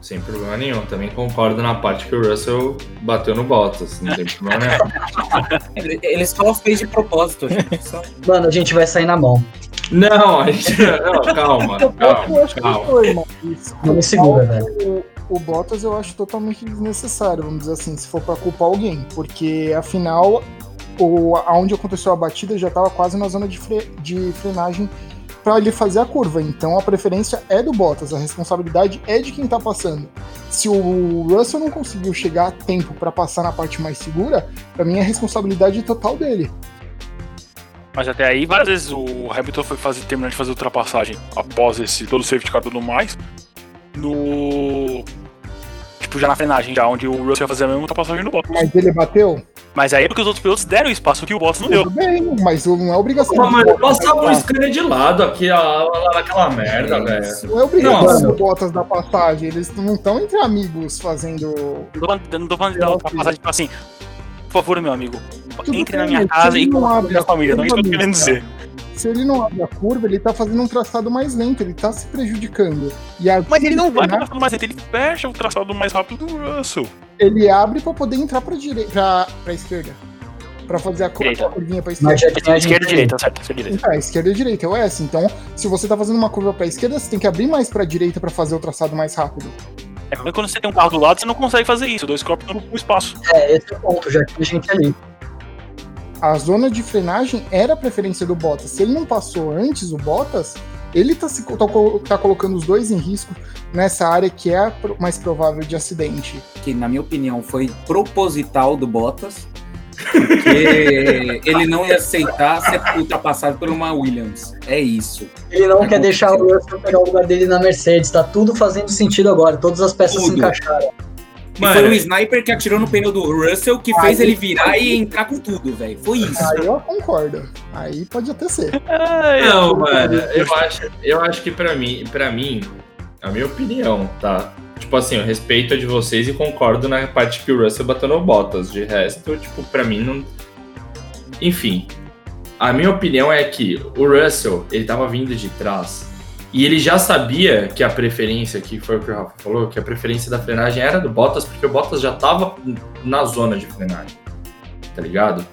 Sem problema nenhum. Também concordo na parte que o Russell bateu no Bottas. Não tem problema nenhum. Ele, só fez de propósito, gente. Só... Mano, a gente vai sair na mão. Não, a gente. Não, calma, calma, calma. foi, mano. Isso. Não me segura, velho. O, Bottas eu acho totalmente desnecessário, vamos dizer assim, se for pra culpar alguém. Porque afinal, o, aonde aconteceu a batida já tava quase na zona de, fre- de frenagem pra ele fazer a curva. Então a preferência é do Bottas, a responsabilidade é de quem tá passando. Se o Russell não conseguiu chegar a tempo pra passar na parte mais segura, pra mim é responsabilidade total dele. Mas até aí, várias vezes o Hamilton foi fazer, terminar de fazer ultrapassagem após esse todo o safety car e tudo mais. no. Tipo, já na frenagem, já onde o Russell ia fazer a mesma ultrapassagem no Bottas. Mas ele bateu? Mas aí é porque os outros pilotos deram espaço que o Bottas não deu. Tudo bem, mas não é obrigação. Pô, do passava um dar scanner de lado aqui, naquela merda, velho. Não é obrigação do Bottas da passagem. Eles não estão entre amigos fazendo. Não tô falando- eu não tô falando de dar ultrapassagem, tipo assim. Por favor, meu amigo, Tudo entre na bem, minha mas casa e coloque abre minha a família. Não é isso que eu tô querendo dizer. Se ele não abre a curva, ele tá fazendo um traçado mais lento, ele tá se prejudicando. E a- Mas ele não vai né? pra mais lento, ele fecha o traçado mais rápido do Russell. Ele abre pra poder entrar pra direita, pra, pra esquerda. Pra fazer a, curva, a curvinha pra Mas esquerda. tinha Esquerda e gente- direita, certo? Esquerda e direita. Ah, esquerda e direita, é o S. Então, se você tá fazendo uma curva pra esquerda, você tem que abrir mais pra direita pra fazer o traçado mais rápido. É porque quando você tem um carro do lado, você não consegue fazer isso. Dois corpos no espaço. É, esse é o ponto, já tinha gente ali. A zona de frenagem era a preferência do Bottas. Se ele não passou antes o Bottas, ele tá, se, tá, colo- tá colocando os dois em risco nessa área que é a pro- mais provável de acidente. que na minha opinião foi proposital do Bottas, porque ele não ia aceitar ser ultrapassado por uma Williams. É isso. É Ele não quer deixar o Russell pegar o lugar dele na Mercedes. Tá tudo fazendo sentido agora. Todas as peças se Tudo. E foi o sniper que atirou no pneu do Russell que fez ele virar e entrar com tudo, velho. Foi isso. Aí eu concordo. Aí pode até ser. Não, mano, eu acho, eu acho que pra mim, pra mim, a minha opinião, tá? Tipo assim, eu respeito a de vocês e concordo na parte que o Russell bateu no Bottas. De resto, tipo, pra mim não. Enfim. A minha opinião é que o Russell, ele tava vindo de trás. E ele já sabia que a preferência, que foi o que o Rafa falou, que a preferência da frenagem era do Bottas, porque o Bottas já tava na zona de frenagem. Tá ligado?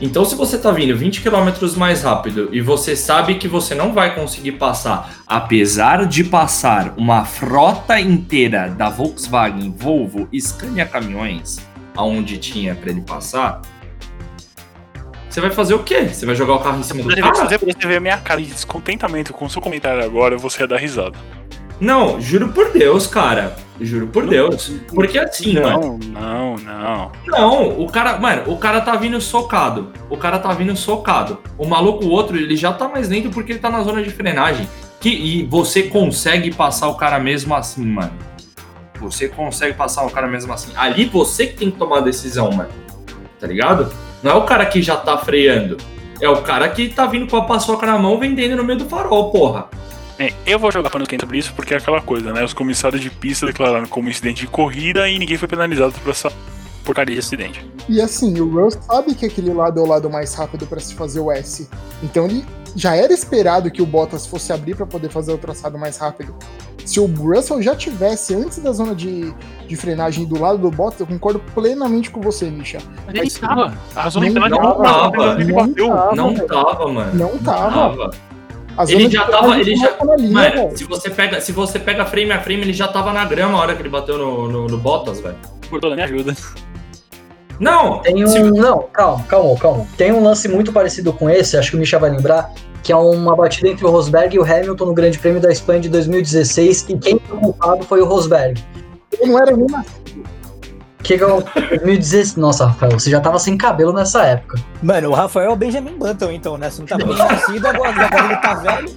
Então, se você tá vindo 20 km mais rápido e você sabe que você não vai conseguir passar, apesar de passar uma frota inteira da Volkswagen, Volvo Scania caminhões, aonde tinha para ele passar, você vai fazer o quê? Você vai jogar o carro em cima do fazer pra você ver a minha cara de descontentamento com o seu comentário agora, você ia dar risada. Não, juro por Deus, cara. Juro por Deus. Porque assim, mano. Não, não, não. Não, o cara, mano, o cara tá vindo socado. O cara tá vindo socado. O maluco, o outro, ele já tá mais lento porque ele tá na zona de frenagem. Que, e você consegue passar o cara mesmo assim, mano. Você consegue passar o cara mesmo assim. Ali você que tem que tomar a decisão, mano. Tá ligado? Não é o cara que já tá freando. É o cara que tá vindo com a paçoca na mão vendendo no meio do farol, porra. É, eu vou jogar pano quente sobre isso porque é aquela coisa, né? Os comissários de pista declararam como incidente de corrida e ninguém foi penalizado por essa porcaria de acidente. E assim, o Russ sabe que aquele lado é o lado mais rápido para se fazer o S. Então ele já era esperado que o Bottas fosse abrir para poder fazer o traçado mais rápido. Se o Russell já tivesse antes da zona de, de frenagem do lado do Bottas, eu concordo plenamente com você, Misha. Mas ele tava. A zona Não de tava, não tava, ele não bateu. tava. Não velho. tava, mano. Não tava. A Ele já tava- frenagem ele já- linha, Mano, se você pega, se você pega frame a frame, ele já tava na grama a hora que ele bateu no, no, no Bottas, velho. Por toda a minha ajuda. Não! Tem se- um. Não, calma, calma, calma. Tem um lance muito parecido com esse, acho que o Misha vai lembrar, que é uma batida entre o Rosberg e o Hamilton no Grande Prêmio da Espanha de 2016, e quem foi culpado foi o Rosberg. Ele não era nem na Que que eu, 2016. Nossa, Rafael, você já tava sem cabelo nessa época. Mano, o Rafael é o Benjamin Button, então, né? Você não tá bem nascido, agora, agora ele tá velho.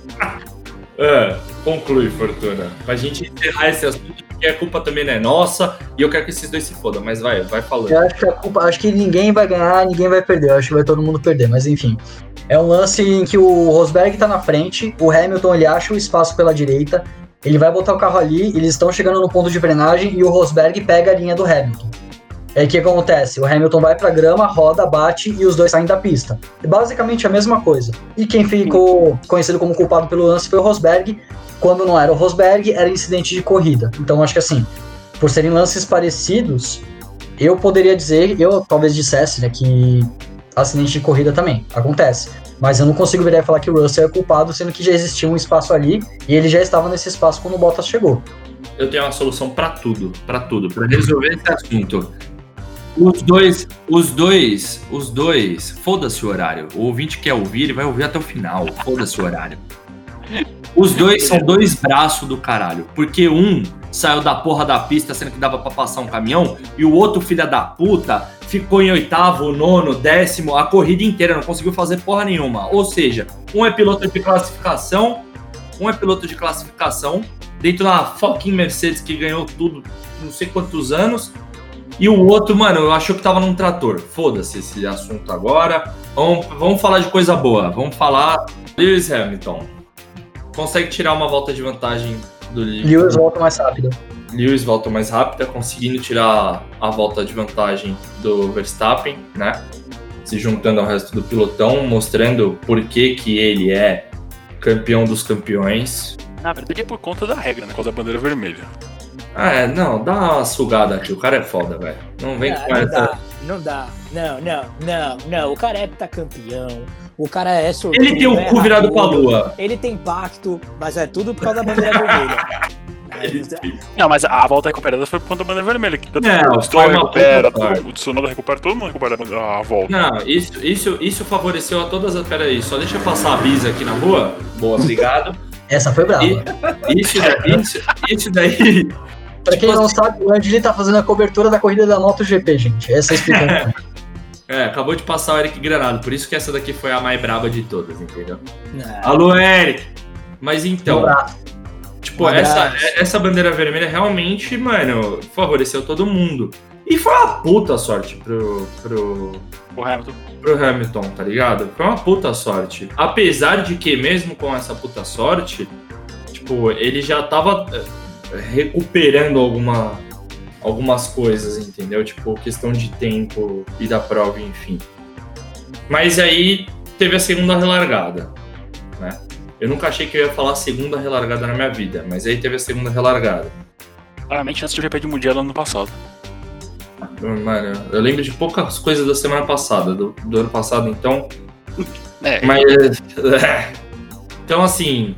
É, conclui, Fortuna. Pra gente encerrar esse assunto, porque a culpa também não é nossa, e eu quero que esses dois se fodam, mas vai, vai falando. Eu acho que a culpa, acho que ninguém vai ganhar, ninguém vai perder. Eu acho que vai todo mundo perder, mas enfim. É um lance em que o Rosberg tá na frente, o Hamilton ele acha o espaço pela direita, ele vai botar o carro ali, eles estão chegando no ponto de frenagem e o Rosberg pega a linha do Hamilton. Aí o que acontece? O Hamilton vai pra grama, roda, bate e os dois saem da pista. É basicamente a mesma coisa. E quem ficou conhecido como culpado pelo lance foi o Rosberg. Quando não era o Rosberg, era incidente de corrida. Então acho que assim, por serem lances parecidos, eu poderia dizer, eu talvez dissesse, né, que acidente de corrida também acontece. Mas eu não consigo virar e falar que o Russell é culpado, sendo que já existia um espaço ali e ele já estava nesse espaço quando o Bottas chegou. Eu tenho uma solução pra tudo, pra tudo, pra resolver esse assunto. Os dois, os dois, os dois, foda-se o horário. O ouvinte quer ouvir, ele vai ouvir até o final. Foda-se o horário. Os dois são dois braços do caralho. Porque um saiu da porra da pista sendo que dava pra passar um caminhão, e o outro filho da puta ficou em oitavo, nono, décimo, a corrida inteira, não conseguiu fazer porra nenhuma. Ou seja, um é piloto de classificação, um é piloto de classificação, dentro da fucking Mercedes que ganhou tudo, não sei quantos anos. E o outro, mano, eu achou que tava num trator. Foda-se esse assunto agora. Vamos, vamos falar de coisa boa. Vamos falar. Lewis Hamilton. Consegue tirar uma volta de vantagem do Lewis. Lewis volta mais rápido. Lewis volta mais rápida, conseguindo tirar a volta de vantagem do Verstappen, né? Se juntando ao resto do pilotão, mostrando por que, que ele é campeão dos campeões. Na verdade é por conta da regra, né? Por causa da bandeira vermelha. Ah, é, não, dá uma sugada aqui. O cara é foda, velho. Não vem com não essa. dá, não dá. Não, não, não, não. O cara é heptacampeão. O cara é sortudo. Ele tem o erra cu virado pra lua. Ele tem pacto, mas é tudo por causa da bandeira vermelha. Não, mas a volta recuperada foi por conta da bandeira vermelha. Que tanto Não, o Stroll foi uma recupera, o Tsunoda recupera, todo mundo recupera a volta. Não, isso, isso, isso favoreceu a todas as. Pera aí, só deixa eu passar a bisa aqui na rua. Boa, obrigado. Essa foi brava. E- Isso, daí- isso, isso daí. Pra quem tipo não assim- sabe, o Andy tá fazendo a cobertura da corrida da MotoGP, gente. Essa é a explicação. É, acabou de passar o Eric Granado, por isso que essa daqui foi a mais braba de todas, entendeu? Não. Alô, Eric! Mas então, tipo, Um essa, essa bandeira vermelha realmente, mano, favoreceu todo mundo. E foi uma puta sorte pro, pro, O Hamilton. pro Hamilton, tá ligado? Foi uma puta sorte. Apesar de que, mesmo com essa puta sorte, tipo, ele já tava recuperando alguma, algumas coisas, entendeu? Tipo, questão de tempo e da prova, enfim. Mas aí teve a segunda relargada, né? Eu nunca achei que eu ia falar segunda relargada na minha vida, mas aí teve a segunda relargada. Claramente antes do GP de Mundial ano passado. Mano, eu lembro de poucas coisas da semana passada, do, do ano passado, então É, Mas. Então, assim,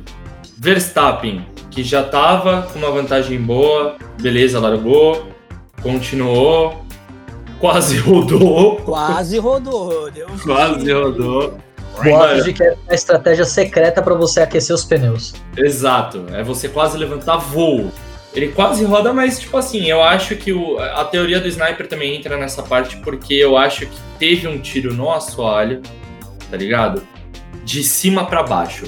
Verstappen, que já tava com uma vantagem boa, beleza, largou, continuou, quase rodou, Quase rodou. Deu um quase rodou. Boatos de que é uma estratégia secreta pra você aquecer os pneus. Exato, é você quase levantar voo. Ele quase roda, mas, tipo assim, eu acho que o- a teoria do sniper também entra nessa parte, porque eu acho que teve um tiro no assoalho, tá ligado? De cima pra baixo.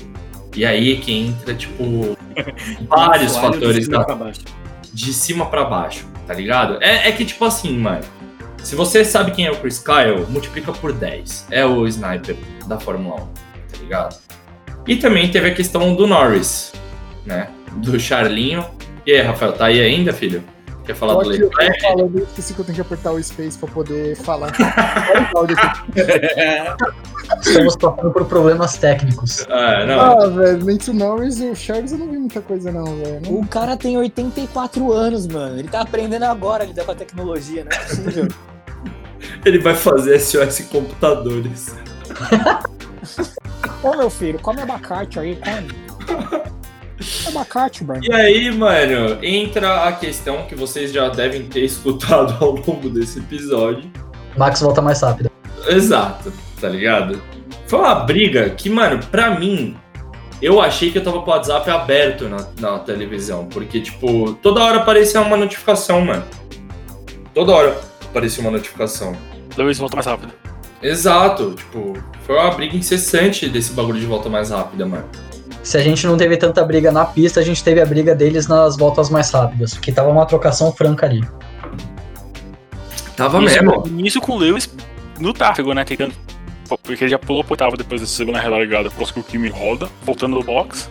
E aí é que entra, tipo, vários Assoalho de fatores cima pra baixo. de cima pra baixo, tá ligado? É, é que, tipo assim, mano, se você sabe quem é o Chris Kyle, multiplica por 10. É o sniper da Fórmula 1, tá ligado? E também teve a questão do Norris, né? Do Charlinho. E aí, Rafael, tá aí ainda, filho? Quer falar Só do que eu Leclerc? tô falando, eu esqueci que eu tenho que apertar o space pra poder falar. Olha o áudio aqui. Estamos passando por problemas técnicos. Ah, não. Ah, velho, Lance Norris e o Charles eu não vi muita coisa não, velho. Não- O cara tem 84 anos, mano. Ele tá aprendendo agora a lidar com a tecnologia, não é possível. Ele vai fazer SOS em computadores. Ô, meu filho, come abacate aí, come. Abacate, mano. E aí, mano, entra a questão que vocês já devem ter escutado ao longo desse episódio. Max volta mais rápido. Exato, tá ligado? Foi uma briga que, mano, pra mim, eu achei que eu tava com o WhatsApp aberto na, na televisão. Porque, tipo, toda hora aparecia uma notificação, mano. Toda hora aparecia uma notificação. Lewis volta mais rápido. Exato, tipo, foi uma briga incessante desse bagulho de volta mais rápida, mano. Se a gente não teve tanta briga na pista, a gente teve a briga deles nas voltas mais rápidas, que tava uma trocação franca ali. Tava isso, mesmo. Isso com o Lewis no tráfego, né? Tentando. Porque ele já pulou pro oitavo depois dessa segunda relargada. Próximo que o Kimi roda, voltando no box.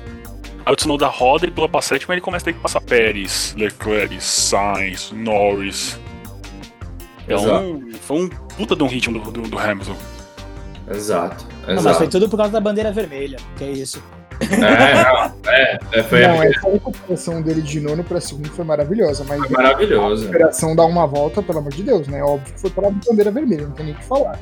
Aí o Tsunoda roda e pula pra sétima, ele começa a ter que passar Pérez, Leclerc, Sainz, Norris. Então, Exato. foi um puta de um ritmo do, do, do Hamilton. Exato, Não, mas foi exato. tudo por causa da bandeira vermelha, que é isso. É, não, é, é, foi, Não, essa recuperação dele de nono pra segundo foi maravilhosa, mas foi maravilhoso. a recuperação dá uma volta, pelo amor de Deus, né? Óbvio que foi pela bandeira vermelha, não tem nem o que falar.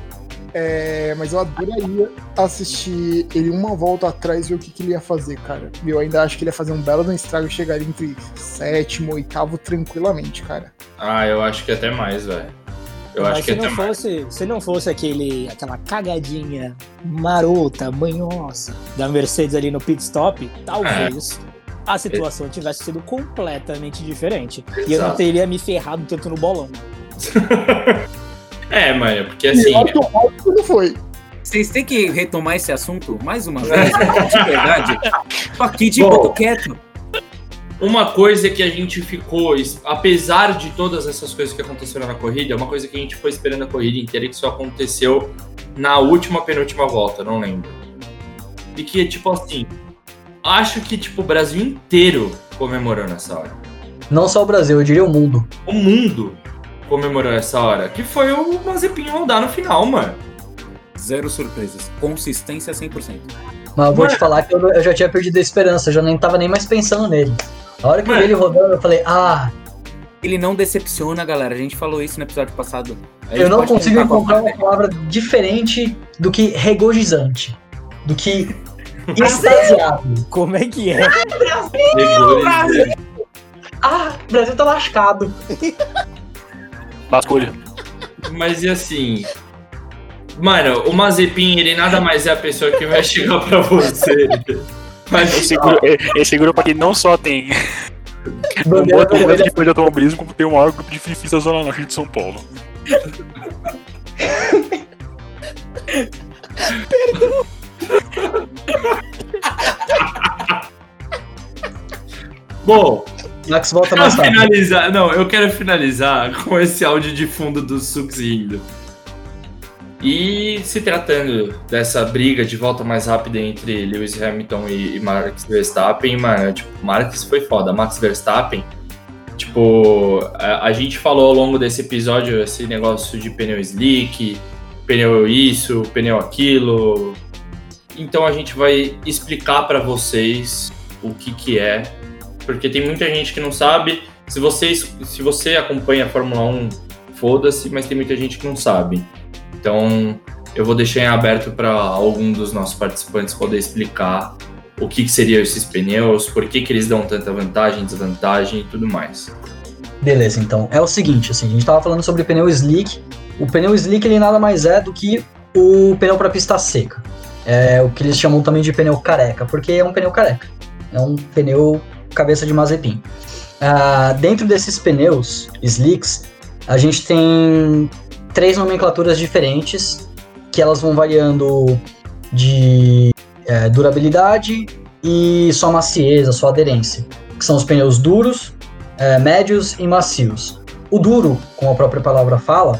É, mas eu adoraria assistir ele uma volta atrás e ver o que, que ele ia fazer, cara. Eu ainda acho que ele ia fazer um belo estrago e chegaria entre sétimo, oitavo tranquilamente, cara. Ah, eu acho que até mais, velho. Eu Mas acho que se não mais. fosse, se não fosse aquele, aquela cagadinha marota, manhosa da Mercedes ali no pit stop, talvez a situação tivesse sido completamente diferente. E eu não Exato. teria me ferrado tanto no bolão. É, mano, porque assim. E automático não foi. Vocês têm que retomar esse assunto mais uma vez, né? de verdade. Tô aqui de boca quieto. Uma coisa que a gente ficou, apesar de todas essas coisas que aconteceram na corrida, uma coisa que a gente foi esperando a corrida inteira e que só aconteceu na última penúltima volta, não lembro. E que, tipo assim, acho que tipo, o Brasil inteiro comemorou nessa hora. Não só o Brasil, eu diria o mundo. O mundo comemorou essa hora. Que foi o Mazepin rodar no final, mano. Zero surpresas. Consistência 100%. Mas eu vou Mano. te falar que eu, eu já tinha perdido a esperança, eu já nem tava nem mais pensando nele. A hora que eu Mano. vi ele rodando, eu falei, ah, Ele não decepciona, galera. A gente falou isso no episódio passado. A eu não consigo encontrar uma palavra diferente do que regozijante. Do que extasiado. Como é que é? Brasil! Ah, o Brasil tá lascado. Lascou-lhe. Mas e assim. Mano, o Mazepin, ele nada mais é a pessoa que vai chegar pra você. Mas Esse, gru- esse grupo aqui não só tem um Bandeira bom vermelha. de de automobilismo, como tem o maior grupo de fifis da Zona Norte de São Paulo. Bom, Max volta mais tarde. finalizar. Não, eu quero finalizar com esse áudio de fundo do Sux rindo. E se tratando dessa briga de volta mais rápida entre Lewis Hamilton e, Max Verstappen, mano, tipo, Max foi foda. Max Verstappen, tipo, a, a gente falou ao longo desse episódio esse negócio de pneu slick, pneu isso, pneu aquilo. Então a gente vai explicar pra vocês o que que é, porque tem muita gente que não sabe. Se vocês, se você acompanha a Fórmula 1, foda-se, mas tem muita gente que não sabe. Então, eu vou deixar em aberto para algum dos nossos participantes poder explicar o que, que seriam esses pneus, por que, que eles dão tanta vantagem, desvantagem e tudo mais. Beleza, então. É o seguinte, assim, a gente tava falando sobre pneu slick. O pneu slick, ele nada mais é do que o pneu para pista seca. É o que eles chamam também de pneu careca, porque é um pneu careca. É um pneu cabeça de Mazepin. Ah, dentro desses pneus slicks, a gente tem três nomenclaturas diferentes, que elas vão variando de é, durabilidade e sua macieza, sua aderência. Que são os pneus duros, é, médios e macios. O duro, como a própria palavra fala,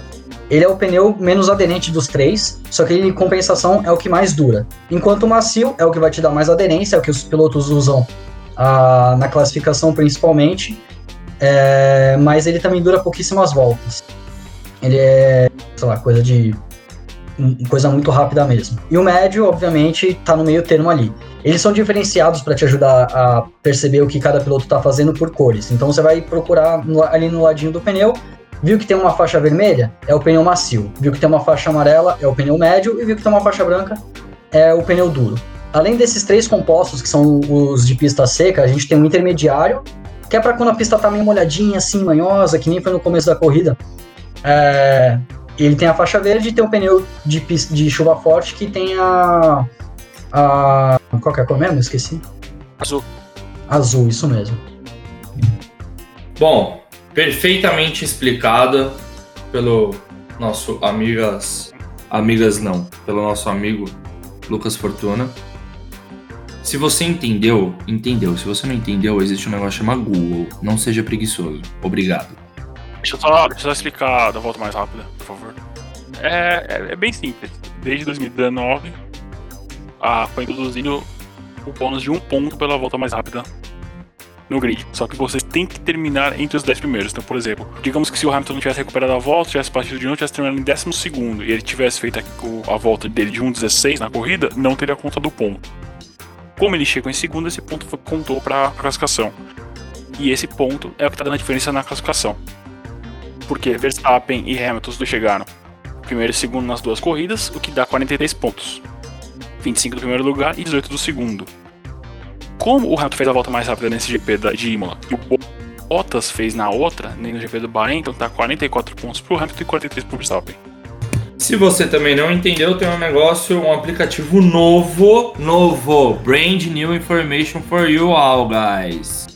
ele é o pneu menos aderente dos três, só que ele, em compensação, é o que mais dura. Enquanto o macio é o que vai te dar mais aderência, é o que os pilotos usam na classificação principalmente, é, mas ele também dura pouquíssimas voltas. Ele é, sei lá, coisa de. coisa muito rápida mesmo. E o médio, obviamente, tá no meio termo ali. Eles são diferenciados para te ajudar a perceber o que cada piloto está fazendo por cores. Então você vai procurar no- ali no ladinho do pneu, viu que tem uma faixa vermelha, é o pneu macio. Viu que tem uma faixa amarela, é o pneu médio. E viu que tem uma faixa branca, é o pneu duro. Além desses três compostos, que são os de pista seca, a gente tem um intermediário, que é para quando a pista tá meio molhadinha, assim, manhosa, que nem foi no começo da corrida. É, ele tem a faixa verde e tem um pneu de, de chuva forte que tem a. a qual que é a cor mesmo? Esqueci. Azul. Azul, isso mesmo. Bom, perfeitamente explicado pelo nosso amigas. Amigas não, pelo nosso amigo Lucas Fortuna. Se você entendeu, entendeu. Se você não entendeu, existe um negócio chamado Google. Não seja preguiçoso. Obrigado. Deixa eu só, deixa eu só explicar da volta mais rápida, por favor. É, é, é bem simples. Desde 2019, a, foi introduzido o bônus de um ponto pela volta mais rápida no grid. Só que vocês têm que terminar entre os 10 primeiros. Então, por exemplo, digamos que se o Hamilton não tivesse recuperado a volta, tivesse partido de novo, tivesse terminado em 12 segundo e ele tivesse feito a, volta dele de 1,16 na corrida, não teria conta do ponto. Como ele chegou em segundo, esse ponto contou para a classificação. E esse ponto é o que está dando a diferença na classificação. Porque Verstappen e Hamilton chegaram primeiro e segundo nas duas corridas, o que dá 43 pontos. 25 do primeiro lugar e 18 do segundo. Como o Hamilton fez a volta mais rápida nesse GP da, de Imola e o Bottas fez na outra, nem no GP do Bahrein, então tá 44 pontos pro Hamilton e 43 pro Verstappen. Se você também não entendeu, tem um negócio, um aplicativo novo, novo, brand new information for you all, guys.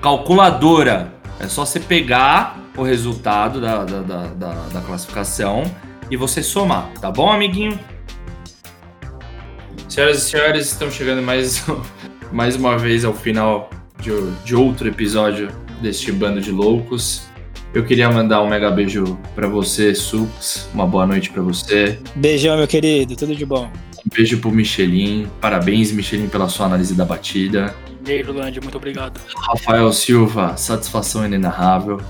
Calculadora. É só você pegar o resultado da, da, da, da, da classificação e você somar, tá bom, amiguinho? Senhoras e senhores, estamos chegando mais, mais uma vez ao final de, de outro episódio deste bando de loucos. Eu queria mandar um mega beijo pra você, Sux. Uma boa noite pra você. Beijão, meu querido. Tudo de bom. Um beijo pro Michelin. Parabéns, Michelin, pela sua análise da batida. Beijo, Landy, muito obrigado. Rafael Silva, satisfação inenarrável.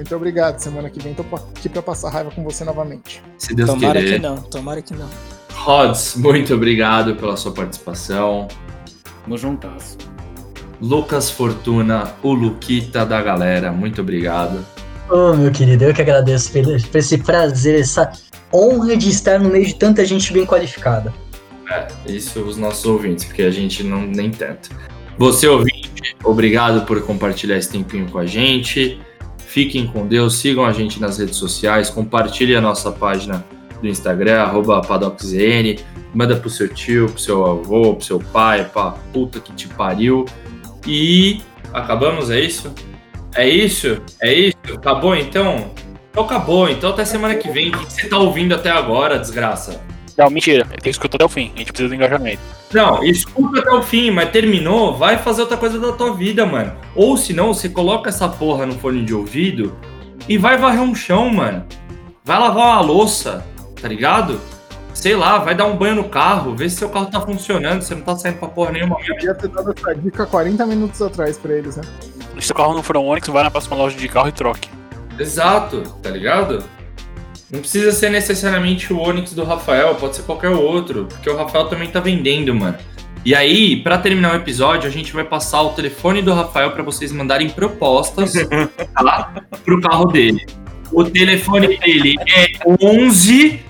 Muito obrigado. Semana que vem tô aqui pra passar raiva com você novamente. Se Deus Tomara querer. que não, tomara que não. Rods, muito obrigado pela sua participação. Tamo juntas. Lucas Fortuna, o Luquita da galera, muito obrigado. Ô, meu querido, eu que agradeço por por esse prazer, essa honra de estar no meio de tanta gente bem qualificada. É, isso os nossos ouvintes, porque a gente não nem tenta. Você ouvinte, obrigado por compartilhar esse tempinho com a gente. Fiquem com Deus, sigam a gente nas redes sociais, compartilhem a nossa página do Instagram, arroba manda pro seu tio, pro seu avô, pro seu pai, pra puta que te pariu. E acabamos, é isso? É isso? É isso? Acabou então? Então acabou, então até semana que vem. O que você tá ouvindo até agora, desgraça? Não, mentira. Tem que escutar até o fim. A gente precisa do engajamento. Não, escuta até o fim, mas terminou, vai fazer outra coisa da tua vida, mano. Ou se não, você coloca essa porra no fone de ouvido e vai varrer um chão, mano. Vai lavar uma louça, tá ligado? Sei lá, vai dar um banho no carro, vê se seu carro tá funcionando, você não tá saindo pra porra nenhuma. Eu devia ter dado essa dica 40 minutos atrás pra eles, né? Se seu carro não for um Onix, vai na próxima loja de carro e troque. Exato, tá ligado? Não precisa ser necessariamente o Onix do Rafael, pode ser qualquer outro, porque o Rafael também tá vendendo, mano. E aí, pra terminar o episódio, a gente vai passar o telefone do Rafael pra vocês mandarem propostas tá? pro carro dele. O telefone dele é 11